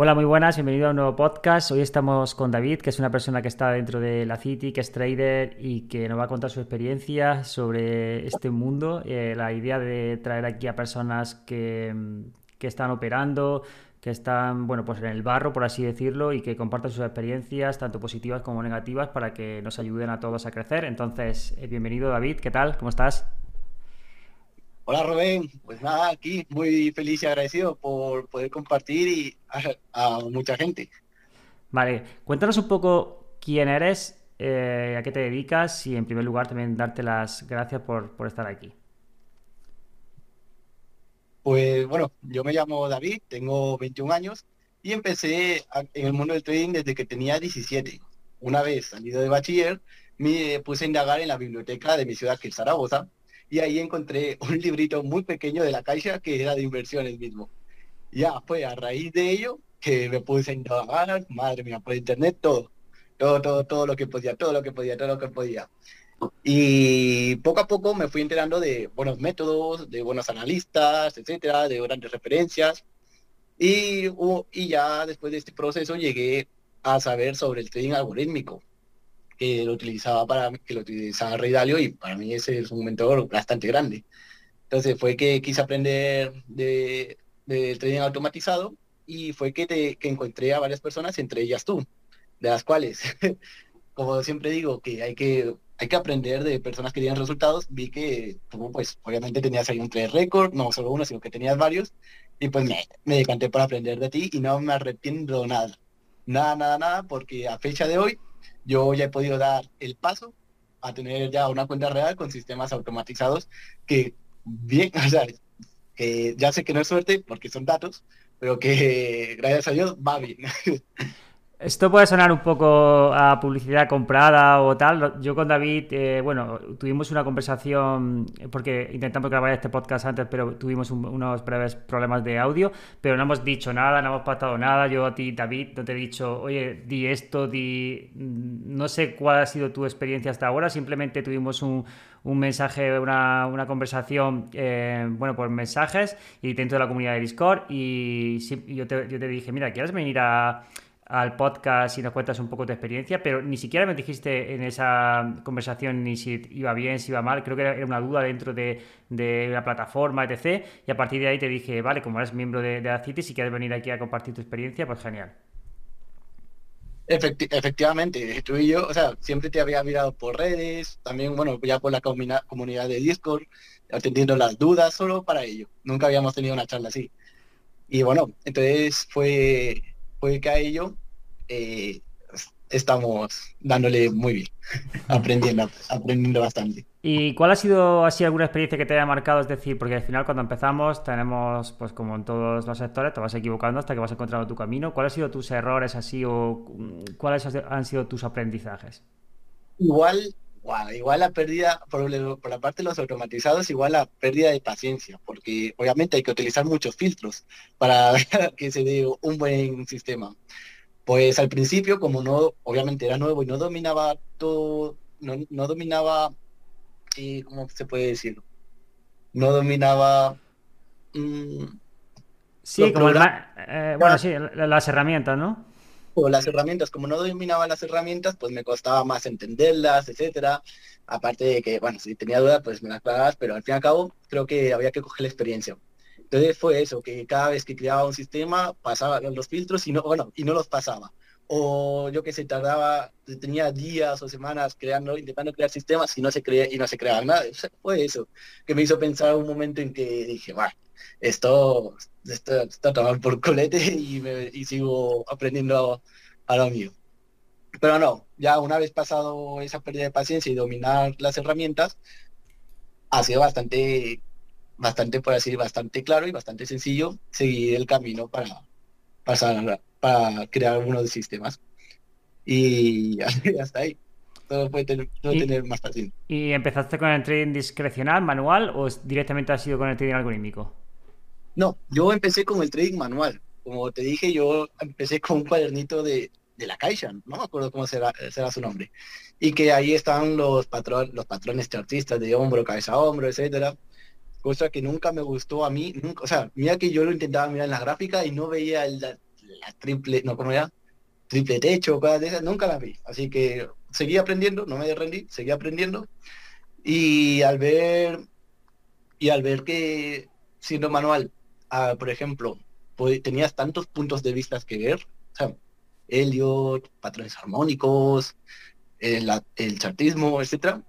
Hola, muy buenas, bienvenido a un nuevo podcast. Hoy estamos con David, que es una persona que está dentro de la City, que es trader y que nos va a contar su experiencia sobre este mundo. Eh, la idea de traer aquí a personas que, que están operando, que están, bueno, pues en el barro, por así decirlo, y que compartan sus experiencias, tanto positivas como negativas, para que nos ayuden a todos a crecer. Entonces, eh, bienvenido David, ¿qué tal? ¿Cómo estás? Hola Rubén, pues nada, aquí muy feliz y agradecido por poder compartir y a, mucha gente. Vale, cuéntanos un poco quién eres, eh, a qué te dedicas y en primer lugar también darte las gracias por, estar aquí. Pues bueno, yo me llamo David, tengo 21 años y empecé en el mundo del trading desde que tenía 17. Una vez salido de bachiller, me puse a indagar en la biblioteca de mi ciudad, que es Zaragoza, y ahí encontré un librito muy pequeño de la Caixa que era de inversiones mismo. Ya fue a raíz de ello que me puse a indagar, madre mía, por internet todo, todo, todo, todo lo que podía, todo lo que podía, todo lo que podía. Y poco a poco me fui enterando de buenos métodos, de buenos analistas, etcétera, de grandes referencias. Y, y ya después de este proceso llegué a saber sobre el trading algorítmico, que lo utilizaba para que lo utilizaba Rey Dalio y para mí ese es un mentor bastante grande. Entonces fue que quise aprender de, trading automatizado y fue que, te, que encontré a varias personas, entre ellas tú, de las cuales, como siempre digo, que hay que hay que aprender de personas que tienen resultados. Vi que tú, pues, obviamente tenías ahí un trade récord, no solo uno, sino que tenías varios. Y pues me, me decanté para aprender de ti y no me arrepiento nada. Nada, nada, nada, porque a fecha de hoy yo ya he podido dar el paso a tener ya una cuenta real con sistemas automatizados que bien, o sea, que ya sé que no es suerte porque son datos, pero que gracias a Dios va bien. Esto puede sonar un poco a publicidad comprada o tal. Yo con David, eh, bueno, tuvimos una conversación, porque intentamos grabar este podcast antes, pero tuvimos unos breves problemas de audio, pero no hemos dicho nada, no hemos pactado nada. Yo a ti, David, no te he dicho, oye, di esto, di... No sé cuál ha sido tu experiencia hasta ahora, simplemente tuvimos un, mensaje, una, conversación, eh, bueno, por mensajes y dentro de la comunidad de Discord y yo te, yo te dije, mira, ¿quieres venir a al podcast y nos cuentas un poco tu experiencia, pero ni siquiera me dijiste en esa conversación ni si iba bien, si iba mal, creo que era una duda dentro de, de la plataforma, etc. Y a partir de ahí te dije, vale, como eres miembro de, de la City, si quieres venir aquí a compartir tu experiencia, pues genial. efectivamente, tú y yo, o sea, siempre te había mirado por redes, también, bueno, ya por la comunidad de Discord, atendiendo las dudas solo para ello. Nunca habíamos tenido una charla así. Y bueno, entonces fue puede que a ello eh, estamos dándole muy bien, aprendiendo, aprendiendo bastante. ¿Y cuál ha sido así alguna experiencia que te haya marcado? Es decir, porque al final cuando empezamos tenemos, pues como en todos los sectores, te vas equivocando hasta que vas encontrando tu camino. ¿Cuáles han sido tus errores así o cuáles han sido tus aprendizajes? Igual igual la pérdida, por, la parte de los automatizados, igual la pérdida de paciencia, porque obviamente hay que utilizar muchos filtros para que se dé un buen sistema. Pues al principio, como no, obviamente era nuevo y no dominaba todo, no, dominaba, y ¿cómo se puede decir? No dominaba... Mm, sí, como eh, bueno, sí, las herramientas, ¿no? Las herramientas, como no dominaba las herramientas, pues me costaba más entenderlas, etcétera. Aparte de que, bueno, si tenía dudas, pues me las aclarabas, pero al fin y al cabo creo que había que coger la experiencia. Entonces fue eso, que cada vez que creaba un sistema pasaba los filtros y no, bueno, y no los pasaba. O yo que se tardaba, tenía días o semanas creando, intentando crear sistemas y no se crea y no se creaba nada. fue eso, que me hizo pensar un momento en que dije, bueno, esto, está tomando por colete y, sigo aprendiendo a, lo mío. Pero no, ya una vez pasado esa pérdida de paciencia y dominar las herramientas, ha sido bastante, bastante, por así bastante claro y bastante sencillo seguir el camino para pasar, para crear algunos sistemas. Y hasta ahí. todo puede tener, tener más fácil. ¿Y empezaste con el trading discrecional, manual, o directamente has sido con el trading algorítmico? No, yo empecé con el trading manual. Como te dije, yo empecé con un cuadernito de, de la Caixa, no me acuerdo cómo será, será su nombre. Y que ahí están los, patrón, los patrones chartistas de hombro, cabeza a hombro, etcétera. Cosa que nunca me gustó a mí. Nunca, o sea, mira que yo lo intentaba mirar en la gráfica y no veía la, triple, no, ¿cómo era? Triple techo, cosas de esas, nunca la vi. Así que seguí aprendiendo, no me rendí, seguí aprendiendo. Y al ver, y al ver que siendo manual, ah, por ejemplo, pues, tenías tantos puntos de vista que ver, o sea, Elliot, patrones armónicos, el, el chartismo, etcétera,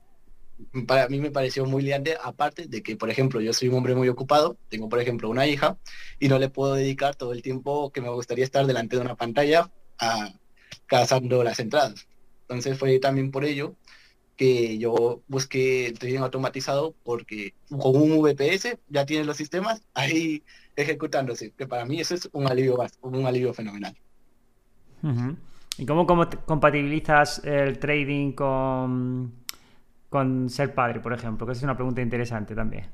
para mí me pareció muy liante, aparte de que, por ejemplo, yo soy un hombre muy ocupado, tengo, por ejemplo, una hija, y no le puedo dedicar todo el tiempo que me gustaría estar delante de una pantalla a, cazando las entradas. Entonces fue también por ello que yo busqué el trading automatizado porque con un VPS ya tiene los sistemas ahí ejecutándose, que para mí eso es un alivio, un alivio fenomenal. ¿Y cómo, compatibilizas el trading con, con ser padre, por ejemplo? Que es una pregunta interesante también.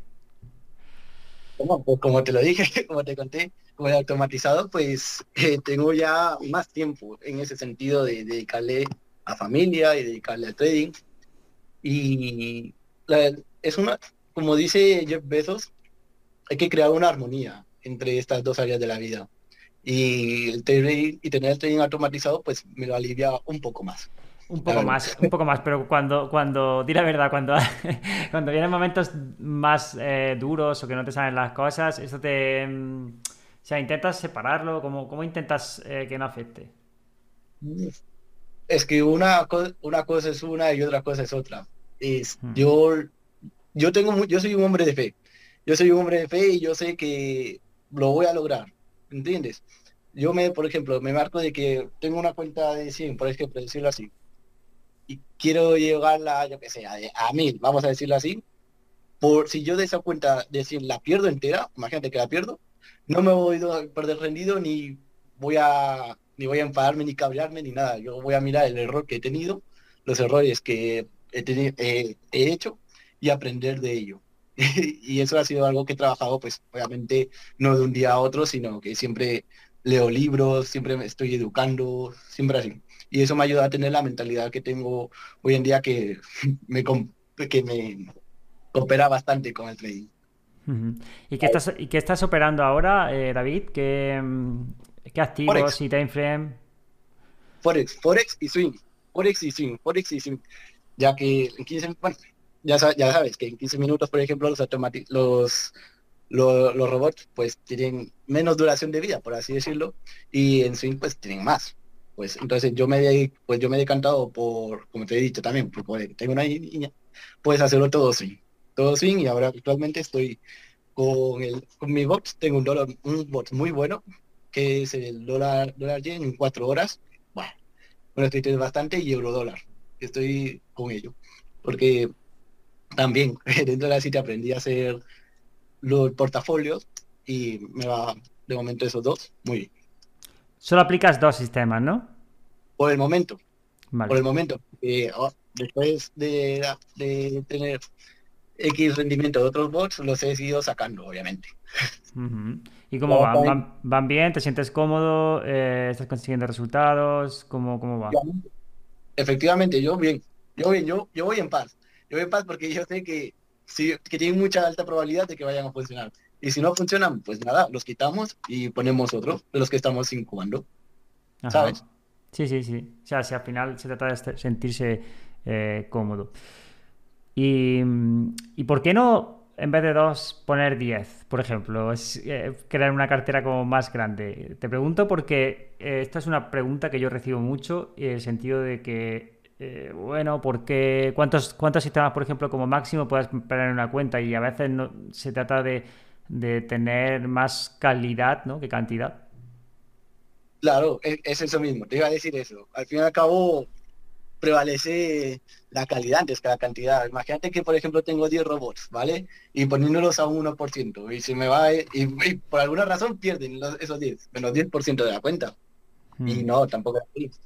Pues como te lo dije, como te conté, como he automatizado, pues eh, tengo ya más tiempo en ese sentido de, dedicarle a familia y dedicarle al trading. Y es una, como dice Jeff Bezos, hay que crear una armonía entre estas dos áreas de la vida y, el y tener el trading automatizado pues me lo alivia un poco más. Un poco más, un poco más, pero cuando, cuando, di la verdad, cuando, cuando vienen momentos más eh, duros o que no te salen las cosas, eso te... Mm, o sea, intentas separarlo, ¿cómo, cómo intentas eh, que no afecte? Es que una, una cosa es una y otra cosa es otra. Es, hmm. yo, yo, tengo, yo soy un hombre de fe. Yo soy un hombre de fe y yo sé que lo voy a lograr. ¿entiendes? Yo me, por ejemplo, me marco de que tengo una cuenta de 100, por ejemplo, decirlo así, y quiero llegarla, yo que sé, a, a mil, vamos a decirlo así, por si yo de esa cuenta de 100 la pierdo entera, imagínate que la pierdo, no me voy a perder rendido ni voy a ni voy a enfadarme ni cabrearme ni nada. Yo voy a mirar el error que he tenido, los errores que he, he hecho y aprender de ello. y eso ha sido algo que he trabajado, pues obviamente no de un día a otro, sino que siempre leo libros, siempre me estoy educando, siempre así. Y eso me ayuda a tener la mentalidad que tengo hoy en día que me, que me coopera bastante con el trading. ¿Y qué estás, ¿y qué estás operando ahora, eh, David? ¿Qué, mm, qué activos Forex. y time frame? Forex, Forex y swing. Forex y swing, Forex y swing. Ya que en 15, bueno, ya, sabes que en 15 minutos, por ejemplo, los, los, los, los, robots pues tienen menos duración de vida, por así decirlo, y en swing pues tienen más. Pues entonces yo me, pues yo me he decantado por, como te he dicho también, porque tengo una niña, puedes hacerlo todo swing. Todo swing y ahora actualmente estoy con, el, con mi box, tengo un, dólar, un bot muy bueno, que es el dólar, dólar yen en cuatro horas. Bueno, bueno, estoy bastante y euro dólar. Estoy con ello. Porque también dentro de la City aprendí a hacer los portafolios y me va de momento esos dos muy bien. Solo aplicas dos sistemas, ¿no? Por el momento. Por el momento. Eh, oh, después de, tener X rendimiento de otros bots, los he ido sacando, obviamente. ¿Y cómo van? van? bien? ¿Te sientes cómodo? Eh, ¿Estás consiguiendo resultados? ¿Cómo, cómo va? Efectivamente, yo bien. Yo bien, yo, yo voy en paz yo voy paz porque yo sé que, sí, que tienen mucha alta probabilidad de que vayan a funcionar. Y si no funcionan, pues nada, los quitamos y ponemos otro de los que estamos incubando. ¿Sabes? Sí, sí, sí. O sea, si al final se trata de sentirse eh, cómodo. Y, y, por qué no, en vez de dos, poner diez, por ejemplo? Es eh, crear una cartera como más grande. Te pregunto porque eh, esta es una pregunta que yo recibo mucho, en el sentido de que eh, bueno, porque cuántos, cuántos sistemas, por ejemplo, como máximo puedes poner en una cuenta y a veces no, se trata de, tener más calidad ¿no? que cantidad. Claro, e, es, eso mismo, te iba a decir eso. Al fin y al cabo, prevalece la calidad antes que la cantidad. Imagínate que, por ejemplo, tengo 10 robots, ¿vale? Y poniéndolos a un 1%, y se me va, y, por alguna razón pierden esos 10, menos 10% de la cuenta. Y hmm. no, tampoco es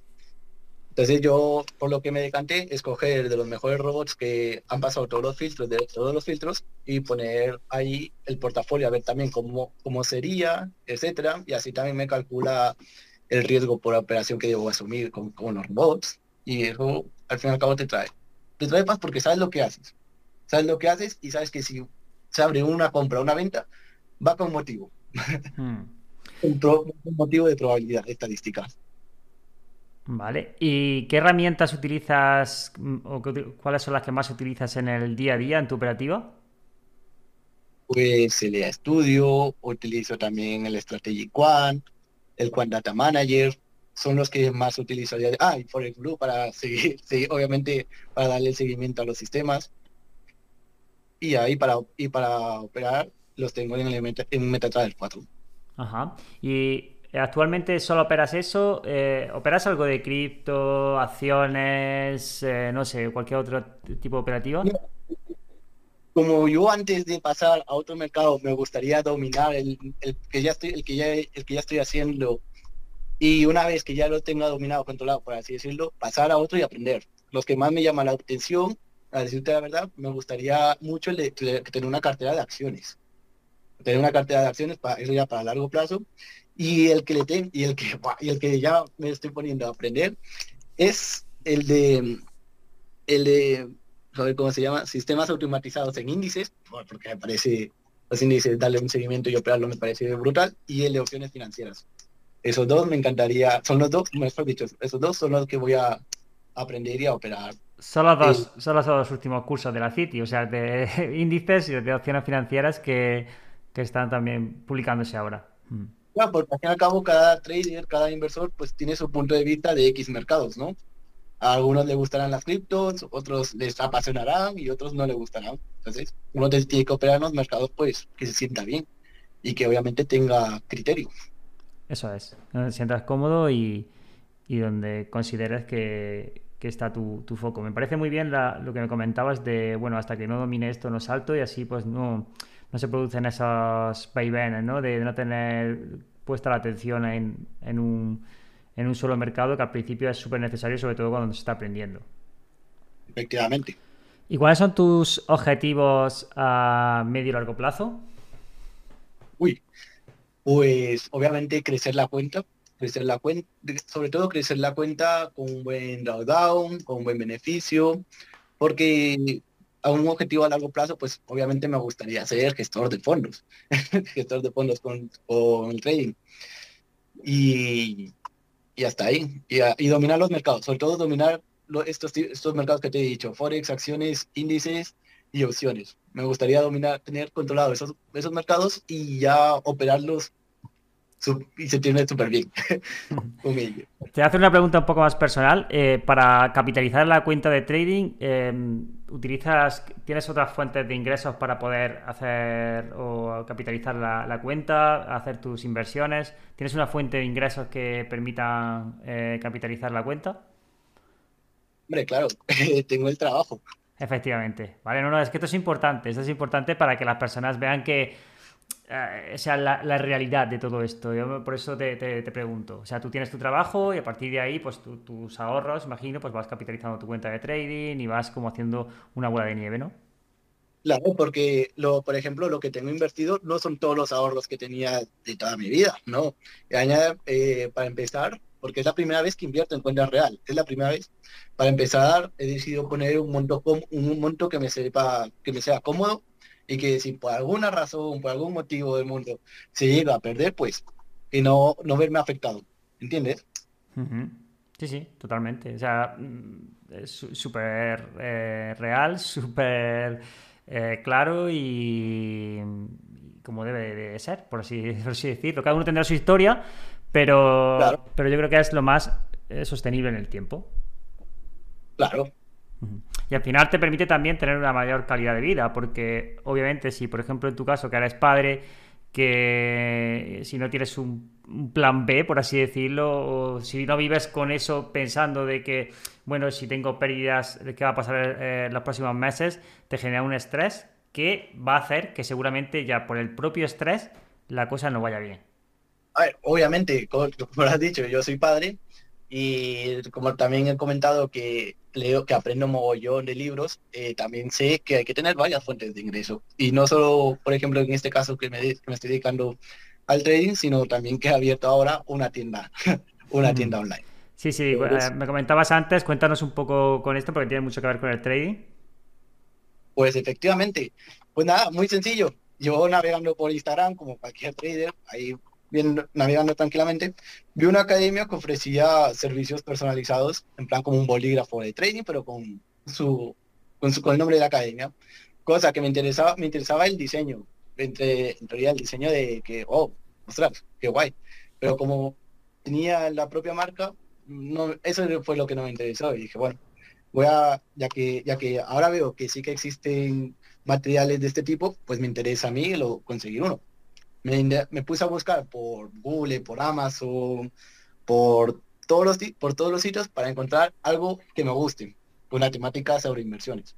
Entonces yo, por lo que me decanté, escoger de los mejores robots que han pasado todos los filtros, de todos los filtros, y poner ahí el portafolio, a ver también cómo, cómo sería, etcétera, y así también me calcula el riesgo por operación que debo asumir con, con los robots, y eso al fin y al cabo te trae. Te trae paz porque sabes lo que haces. Sabes lo que haces y sabes que si se abre una compra una venta, va con motivo. Hmm. un, motivo de probabilidad estadística. Vale. ¿Y qué herramientas utilizas mm, o cuáles son las que más utilizas en el día a día en tu operativa? Pues el EA Studio, utilizo también el Strategy Quant, el Quant Data Manager, son los que más utilizo. Ah, y Forex Blue para seguir, obviamente para darle seguimiento a los sistemas. Y ahí para, y para operar los tengo en, el en MetaTrader 4. Ajá. Y actualmente solo operas eso, eh, ¿operas algo de cripto, acciones, eh, no sé, cualquier otro tipo de operativa? Como yo antes de pasar a otro mercado me gustaría dominar el, que ya estoy, el que ya, el que ya estoy haciendo y una vez que ya lo tenga dominado, controlado, por así decirlo, pasar a otro y aprender. Los que más me llaman la atención, a decirte la verdad, me gustaría mucho el de, tener una cartera de acciones. Tener una cartera de acciones para eso ya para largo plazo. Y el que le tengo, y el que y el que ya me estoy poniendo a aprender es el de el de a cómo se llama, sistemas automatizados en índices, porque me parece los índices darle un seguimiento y operarlo me parece brutal, y el de opciones financieras. Esos dos me encantaría, son los dos, mejor dicho, esos dos son los que voy a aprender y a operar. Son los dos, son los dos últimos cursos de la City, o sea, de índices y de opciones financieras que, que están también publicándose ahora. Mm. Porque al fin y al cabo cada trader, cada inversor, pues tiene su punto de vista de X mercados, ¿no? A algunos les gustarán las criptos, otros les apasionarán y otros no les gustarán. Entonces, uno tiene que operar en los mercados, pues, que se sienta bien y que obviamente tenga criterio. Eso es, donde te sientas cómodo y, donde consideres que, está tu, foco. Me parece muy bien lo que me comentabas de, bueno, hasta que no domine esto no salto y así pues no, no se producen esos vaivenes, ¿no? De no tener puesta la atención en, en, un, en un solo mercado que al principio es súper necesario, sobre todo cuando se está aprendiendo. Efectivamente. ¿Y cuáles son tus objetivos a medio y largo plazo? Uy, pues obviamente crecer la cuenta, crecer la cuenta, sobre todo crecer la cuenta con un buen drawdown, con un buen beneficio, porque a un objetivo a largo plazo, pues obviamente me gustaría ser gestor de fondos, gestor de fondos con, el trading. Y, y hasta ahí. Y, dominar los mercados, sobre todo dominar estos, estos mercados que te he dicho, Forex, acciones, índices y opciones. Me gustaría dominar, tener controlado esos, esos mercados y ya operarlos y se tiene súper bien con ellos. Te hace una pregunta un poco más personal. Eh, para capitalizar la cuenta de trading, em, ¿utilizas, tienes otras fuentes de ingresos para poder hacer o capitalizar la, cuenta, hacer tus inversiones? ¿Tienes una fuente de ingresos que permita eh, capitalizar la cuenta? Hombre, claro, tengo el trabajo. Efectivamente. Vale, no, no, es que esto es importante. Esto es importante para que las personas vean que o sea, la, realidad de todo esto. Yo por eso te, pregunto. O sea, tú tienes tu trabajo y a partir de ahí, pues tus ahorros, imagino, pues vas capitalizando tu cuenta de trading y vas como haciendo una bola de nieve, ¿no? Claro, porque, lo, por ejemplo, lo que tengo invertido no son todos los ahorros que tenía de toda mi vida, ¿no? Eh, para empezar, porque es la primera vez que invierto en cuenta real, es la primera vez. Para empezar, he decidido poner un monto, un monto que me sepa, que me sea cómodo y que si por alguna razón, por algún motivo del mundo se llega a perder, pues y no, no verme afectado. ¿Entiendes? Sí, sí, totalmente. O sea, mm, es súper eh, real, súper eh, claro y, como debe de ser, por así, por así decirlo. Cada uno tendrá su historia, pero, pero yo creo que es lo más eh, sostenible en el tiempo. Claro, y al final te permite también tener una mayor calidad de vida, porque obviamente si, por ejemplo, en tu caso, que eres padre, que si no tienes un, plan B, por así decirlo, o si no vives con eso pensando de que, bueno, si tengo pérdidas, ¿qué va a pasar eh, los próximos meses? Te genera un estrés que va a hacer que seguramente ya por el propio estrés la cosa no vaya bien. A ver, obviamente, como, como has dicho, yo soy padre Y como también he comentado que leo, que aprendo mogollón de libros, eh, también sé que hay que tener varias fuentes de ingreso. Y no solo, por ejemplo, en este caso que me, que me estoy dedicando al trading, sino también que he abierto ahora una tienda, una tienda online. Sí, sí, eh, me comentabas antes, cuéntanos un poco con esto porque tiene mucho que ver con el trading. Pues efectivamente, pues nada, muy sencillo. Yo navegando por Instagram, como cualquier trader, ahí bien, navegando tranquilamente, vi una academia que ofrecía servicios personalizados, en plan como un bolígrafo de trading, pero con su, con, su, con el nombre de la academia. Cosa que me interesaba, me interesaba el diseño, entre, en realidad el diseño de que, oh, ostras, qué guay. Pero como tenía la propia marca, no, eso fue lo que no me interesó. Y dije, bueno, voy a, ya que, ya que ahora veo que sí que existen materiales de este tipo, pues me interesa a mí lo, conseguir uno. Me, puse a buscar por Google, por Amazon, por todos los por todos los sitios para encontrar algo que me guste, una temática sobre inversiones.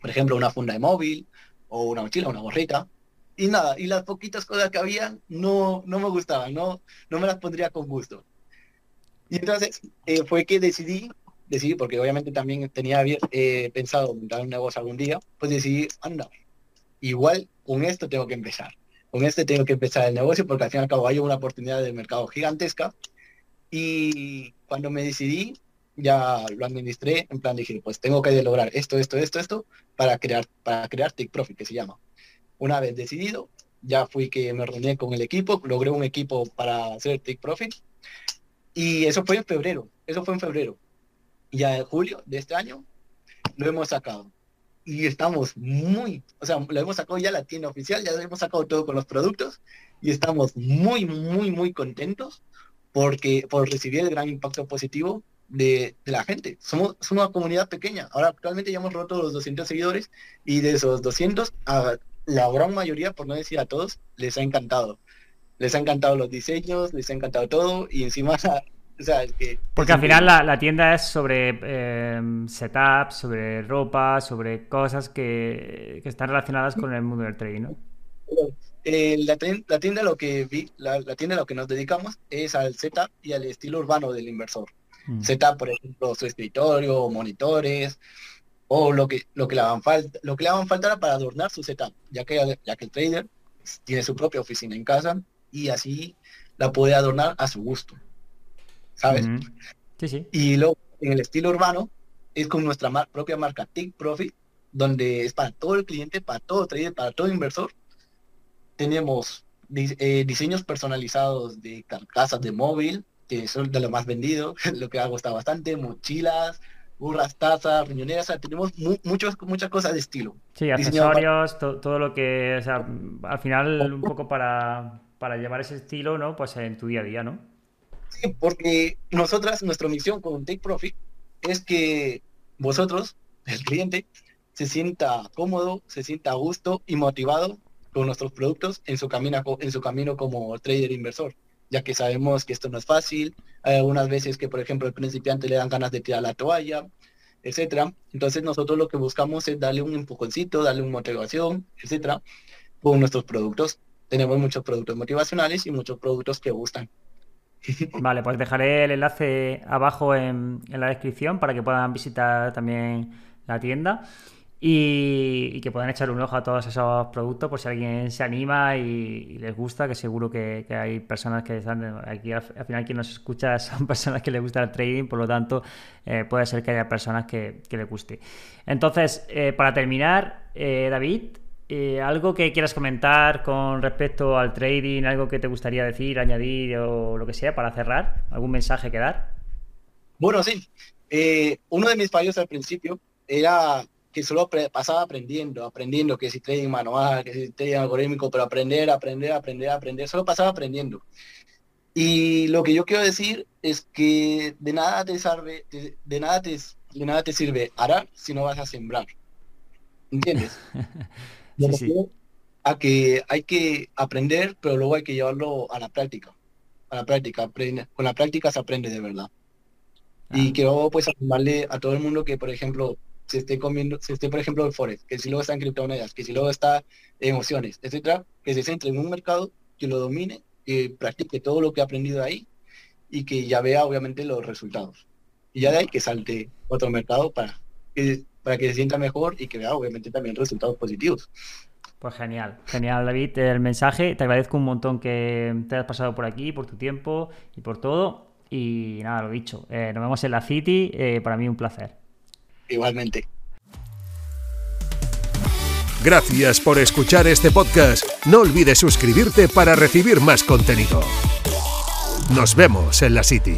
Por ejemplo, una funda de móvil, o una mochila, una gorrita. Y nada, y las poquitas cosas que había no, no me gustaban, no, no me las pondría con gusto. Y entonces eh, fue que decidí, decidí, porque obviamente también tenía eh, pensado montar un negocio algún día, pues decidí, anda, igual con esto tengo que empezar. Con este tengo que empezar el negocio porque al fin y al cabo hay una oportunidad de mercado gigantesca. Y cuando me decidí, ya lo administré, en plan dije, pues tengo que lograr esto, esto, esto, esto, para crear, para crear Take Profit, que se llama. Una vez decidido, ya fui que me reuní con el equipo, logré un equipo para hacer Take Profit y eso fue en febrero, eso fue en febrero. Ya en julio de este año lo hemos sacado. Y estamos muy, o sea, lo hemos sacado ya la tienda oficial, ya hemos sacado todo con los productos y estamos muy, muy, muy contentos porque por recibir el gran impacto positivo de, la gente. Somos, una comunidad pequeña. Ahora actualmente ya hemos roto los 200 seguidores y de esos 200, a la gran mayoría, por no decir a todos, les ha encantado les ha encantado los diseños, les ha encantado todo y encima, o sea, es que... Porque al final la, tienda es sobre eh, setups, sobre ropa, sobre cosas que, están relacionadas con el mundo del trading, ¿no? Eh, la, tienda lo que vi, la, tienda lo que nos dedicamos es al setup y al estilo urbano del inversor. Mm. Setup, por ejemplo, su escritorio, monitores, o lo que, lo que le hagan falta, lo que le hagan falta para adornar su setup, ya que, ya que el trader tiene su propia oficina en casa y así la puede adornar a su gusto. ¿Sabes? Sí, sí. Y luego, en el estilo urbano, es con nuestra propia marca Take Profit, donde es para todo el cliente, para todo trader, para todo inversor. Tenemos eh, diseños personalizados de carcasas de móvil, que son de lo más vendido, lo que ha gustado bastante, mochilas, burras, tazas, riñoneras, o sea, tenemos muchas cosas de estilo. Sí, accesorios, todo lo que, o sea, al final un poco para, para llevar ese estilo, ¿no? Pues en tu día a día, ¿no? Sí, porque nosotras, nuestra misión con Take Profit es que vosotros, el cliente, se sienta cómodo, se sienta a gusto y motivado con nuestros productos en su camino, en su camino como trader inversor, ya que sabemos que esto no es fácil, hay algunas veces que, por ejemplo, el principiante le dan ganas de tirar la toalla, etcétera. Entonces nosotros lo que buscamos es darle un empujoncito, darle una motivación, etcétera, con nuestros productos tenemos muchos productos motivacionales y muchos productos que gustan. Vale, pues dejaré el enlace abajo en, la descripción para que puedan visitar también la tienda y, que puedan echar un ojo a todos esos productos por si alguien se anima y, les gusta, que seguro que, hay personas que están aquí, al, final quien nos escucha son personas que les gusta el trading, por lo tanto eh, puede ser que haya personas que, les guste. Entonces, eh, para terminar, eh, David, eh, ¿Algo que quieras comentar con respecto al trading? ¿Algo que te gustaría decir, añadir o lo que sea para cerrar? ¿Algún mensaje que dar? Bueno, sí. Eh, uno de mis fallos al principio era que solo pasaba aprendiendo, aprendiendo, que si trading manual, que si trading algorítmico, pero aprender, aprender, aprender, aprender, solo pasaba aprendiendo. Y lo que yo quiero decir es que de nada te sirve, de, nada te, de nada te sirve arar si no vas a sembrar. ¿Entiendes? a que hay que aprender, pero luego hay que llevarlo a la práctica. A la práctica, con la práctica se aprende de verdad. Y ah. quiero pues afirmarle a todo el mundo que, por ejemplo, se esté comiendo, se esté, por ejemplo, en Forex, que si luego está en criptomonedas, que si luego está en emociones, etcétera, que se centre en un mercado, que lo domine, que practique todo lo que ha aprendido ahí y que ya vea obviamente los resultados. Y ya de ahí que salte otro mercado para que, para que se sienta mejor y que vea obviamente también resultados positivos. Pues genial, genial David, el mensaje. Te agradezco un montón que te hayas pasado por aquí, por tu tiempo y por todo. Y nada, lo dicho, eh, nos vemos en la City, eh, para mí un placer. Igualmente. Gracias por escuchar este podcast. No olvides suscribirte para recibir más contenido. Nos vemos en la City.